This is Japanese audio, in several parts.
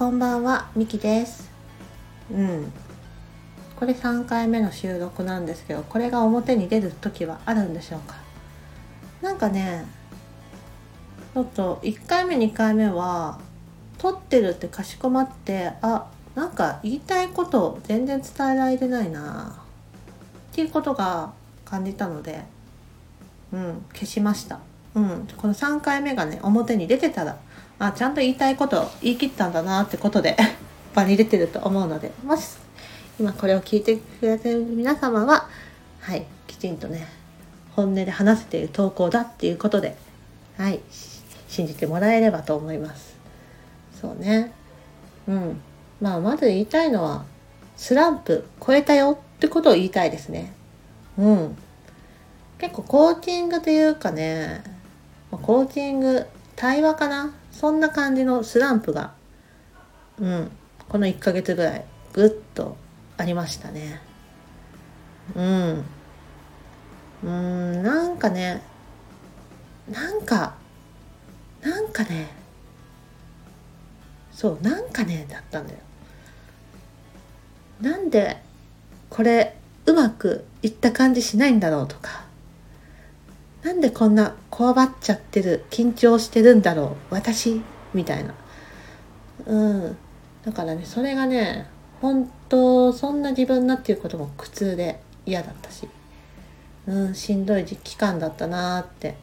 こんばんは、みきです。うん。これ3回目の収録なんですけど、これが表に出る時はあるんでしょうか？なんかね、ちょっと1回目2回目は、撮ってるってかしこまって、あ、なんか言いたいことを全然伝えられてないなっていうことが感じたので、うん、消しました。うん、この3回目がね、表に出てたら、あ、ちゃんと言いたいことを言い切ったんだなってことで、場に出てると思うので、もし、今これを聞いてくれてる皆様は、はい、きちんとね、本音で話せている投稿だっていうことで、はい、信じてもらえればと思います。そうね。うん。まあ、まず言いたいのは、スランプ超えたよってことを言いたいですね。うん。結構コーチングというかね、コーチング、対話かな？そんな感じのスランプが、うん、この1ヶ月ぐらい、ぐっとありましたね。うん。うん、なんかね、なんか、なんかね、そう、なんかね、だったんだよ。なんで、これ、うまくいった感じしないんだろうとか、なんでこんなこわばっちゃってる緊張してるんだろう私？みたいな。うん。だからねそれがね本当そんな自分なっていうことも苦痛で嫌だったし。うんしんどい期間だったなーって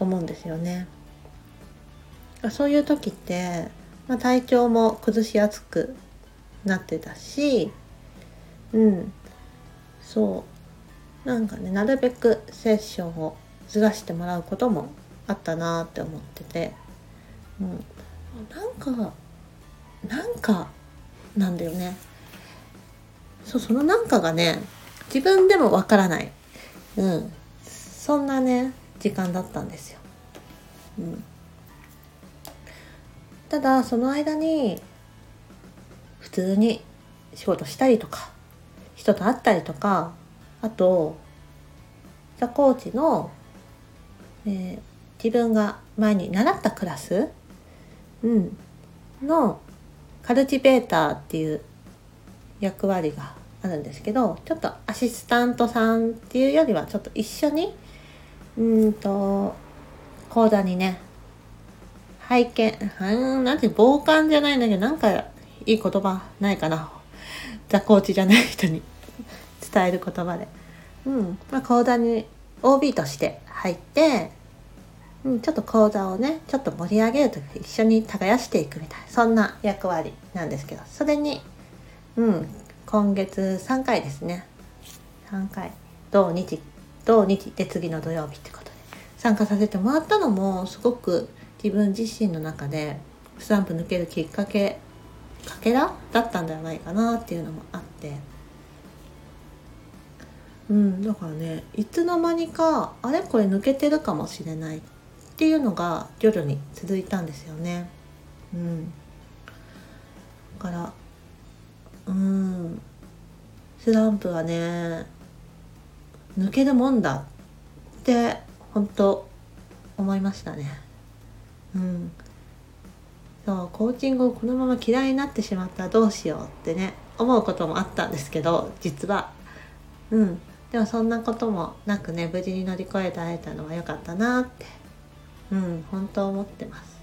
思うんですよね。そういう時って、まあ、体調も崩しやすくなってたし。うん。そう。なんかねなるべくセッションをずらしてもらうこともあったなって思ってて、うん、なんかなんかなんだよね。そうそのなんかがね自分でもわからない、うん、そんなね時間だったんですよ、うん、ただその間に普通に仕事したりとか人と会ったりとかあと、ザ・コーチの、えー自分が前に習ったクラス、うん、のカルチベーターっていう役割があるんですけど、ちょっとアシスタントさんっていうよりはちょっと一緒に、うーんと、講座にね、拝見、うん、なんて傍観じゃないんだけど、なんかいい言葉ないかな。ザ・コーチじゃない人に。伝える言葉で、うん。まあ、講座に OB として入って、うん、ちょっと講座をねちょっと盛り上げるとき一緒に耕していくみたいなそんな役割なんですけどそれに、うん、今月3回ですね。3回。土日土日で次の土曜日ってことで参加させてもらったのもすごく自分自身の中でスランプ抜けるきっかけかけらだったんではないかなっていうのもあって。うん、だからねいつの間にかあれこれ抜けてるかもしれないっていうのが徐々に続いたんですよね。うん、だからうん。スランプはね抜けるもんだって本当思いましたね。うん。そうコーチングをこのまま嫌いになってしまったらどうしようってね思うこともあったんですけど実は。うん。でもそんなこともなくね無事に乗り越えられたのは良かったなって。うん本当思ってます。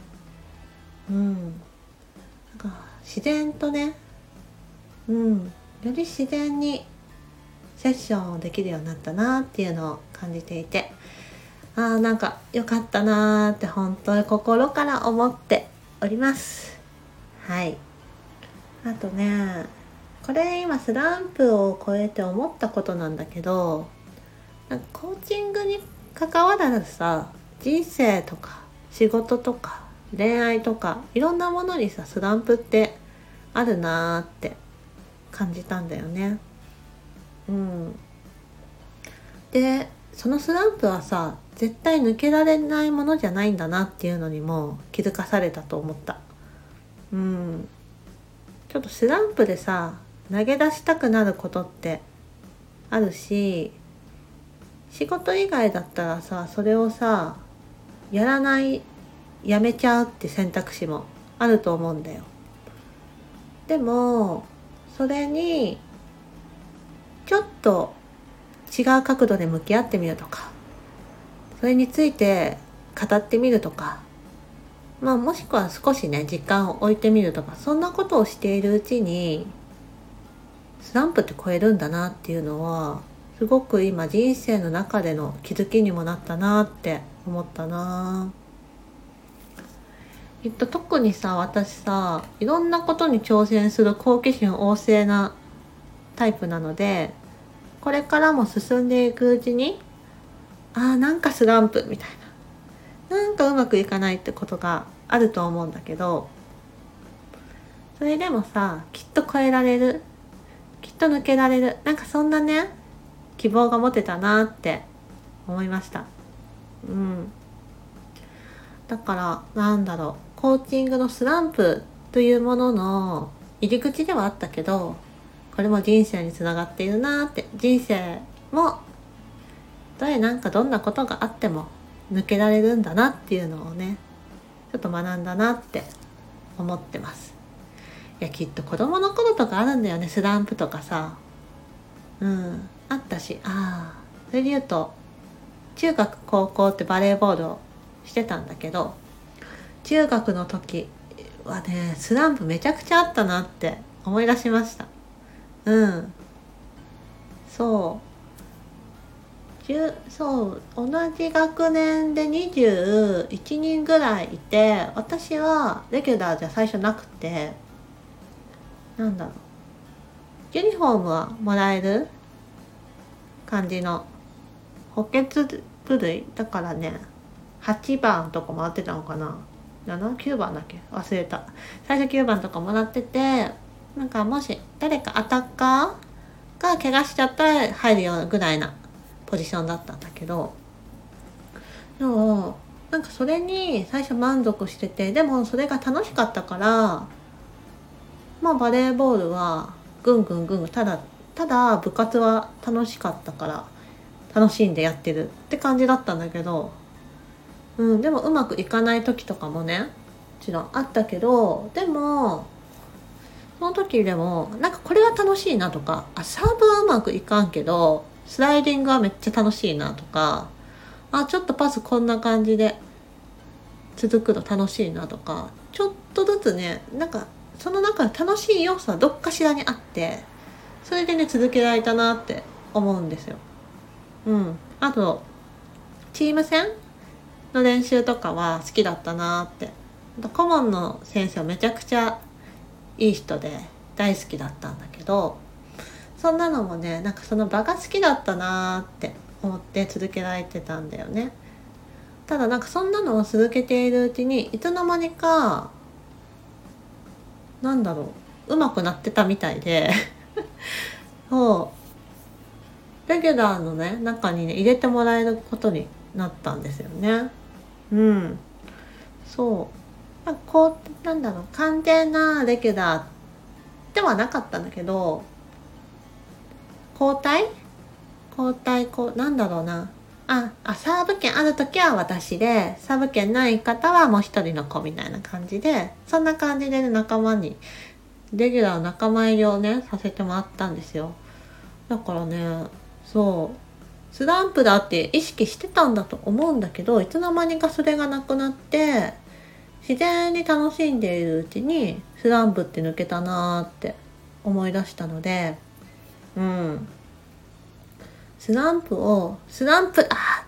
うんなんか自然とねうんより自然にセッションをできるようになったなっていうのを感じていてあーなんか良かったなーって本当に心から思っております。はい。あとねこれ今スランプを超えて思ったことなんだけどなんかコーチングに関わらずさ人生とか仕事とか恋愛とかいろんなものにさスランプってあるなーって感じたんだよね。うん。でそのスランプはさ絶対抜けられないものじゃないんだなっていうのにも気づかされたと思った。うん。ちょっとスランプでさ投げ出したくなることってあるし仕事以外だったらさそれをさやらないやめちゃうって選択肢もあると思うんだよ。でもそれにちょっと違う角度で向き合ってみるとかそれについて語ってみるとかまあもしくは少しね時間を置いてみるとかそんなことをしているうちにスランプって超えるんだなっていうのはすごく今人生の中での気づきにもなったなって思ったな。きっと特にさ私さいろんなことに挑戦する好奇心旺盛なタイプなのでこれからも進んでいくうちにあーなんかスランプみたいな。なんかうまくいかないってことがあると思うんだけどそれでもさきっと超えられると抜けられる。なんかそんなね希望が持てたなって思いました。うん。だからなんだろう。コーチングのスランプというものの入り口ではあったけどこれも人生につながっているなって。人生もどれなんかどんなことがあっても抜けられるんだなっていうのをねちょっと学んだなって思ってます。いやきっと子供の頃とかあるんだよね。スランプとかさ。うん。あったし。ああ。それで言うと中学高校ってバレーボールをしてたんだけど中学の時はねスランプめちゃくちゃあったなって思い出しました。うん。そう。そう。同じ学年で21人ぐらいいて私はレギュラーじゃ最初なくてなんだろう。ユニフォームはもらえる感じの補欠部類？だからね8番とかもらってたのかな？79番だっけ？忘れた。最初9番とかもらっててなんかもし誰かアタッカーが怪我しちゃったら入るようなぐらいなポジションだったんだけど。でもなんかそれに最初満足しててでもそれが楽しかったからまあバレーボールはぐんぐんぐんぐんただただ部活は楽しかったから楽しんでやってるって感じだったんだけど、うん、でもうまくいかない時とかもねもちろんあったけどでもその時でもなんかこれは楽しいなとかあサーブはうまくいかんけどスライディングはめっちゃ楽しいなとかあちょっとパスこんな感じで続くの楽しいなとかちょっとずつねなんかその中楽しい要素はどっかしらにあってそれでね続けられたなって思うんですよ。うん、あとチーム戦の練習とかは好きだったなって。顧問の先生はめちゃくちゃいい人で大好きだったんだけどそんなのもねなんかその場が好きだったなって思って続けられてたんだよね。ただなんかそんなのを続けているうちにいつの間にかなんだろう。上手くなってたみたいで。そう。レギュラーのね中にね入れてもらえることになったんですよね。うん。そう。こうなんだろう完全なレギュラーではなかったんだけど交代？交代こうなんだろうな。ああサーブ権ある時は私でサーブ権ない方はもう一人の子みたいな感じでそんな感じで、仲間にレギュラー仲間入りをねさせてもらったんですよ。だからねそうスランプだって意識してたんだと思うんだけどいつの間にかそれがなくなって自然に楽しんでいるうちにスランプって抜けたなーって思い出したのでうん。スランプをスランプあ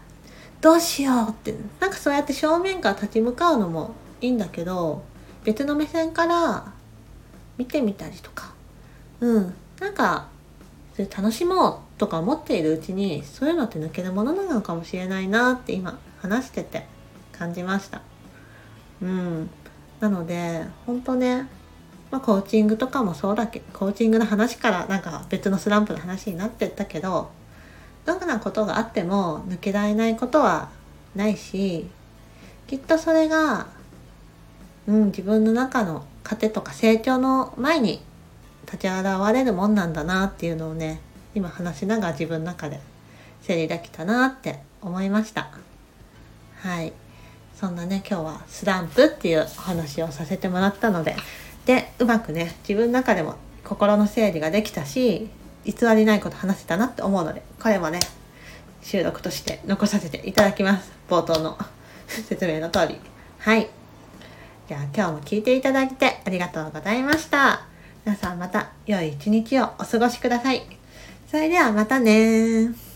どうしようって。なんかそうやって正面から立ち向かうのもいいんだけど別の目線から見てみたりとか。うん。なんかそれ楽しもうとか思っているうちにそういうのって抜けるものなのかもしれないなって今話してて感じました。うん。なので本当ねまあ、コーチングとかもそうだけどコーチングの話からなんか別のスランプの話になってったけどどんなことがあっても抜けられないことはないしきっとそれが、うん、自分の中の糧とか成長の前に立ち現れるもんなんだなっていうのをね今話しながら自分の中で整理できたなって思いました。はい。そんなね今日はスランプっていうお話をさせてもらったのででうまくね自分の中でも心の整理ができたし偽りないこと話せたなって思うのでこれもね収録として残させていただきます。冒頭の 説明の通り。はい。じゃあ今日も聞いていただいてありがとうございました。皆さんまた良い一日をお過ごしください。それではまたね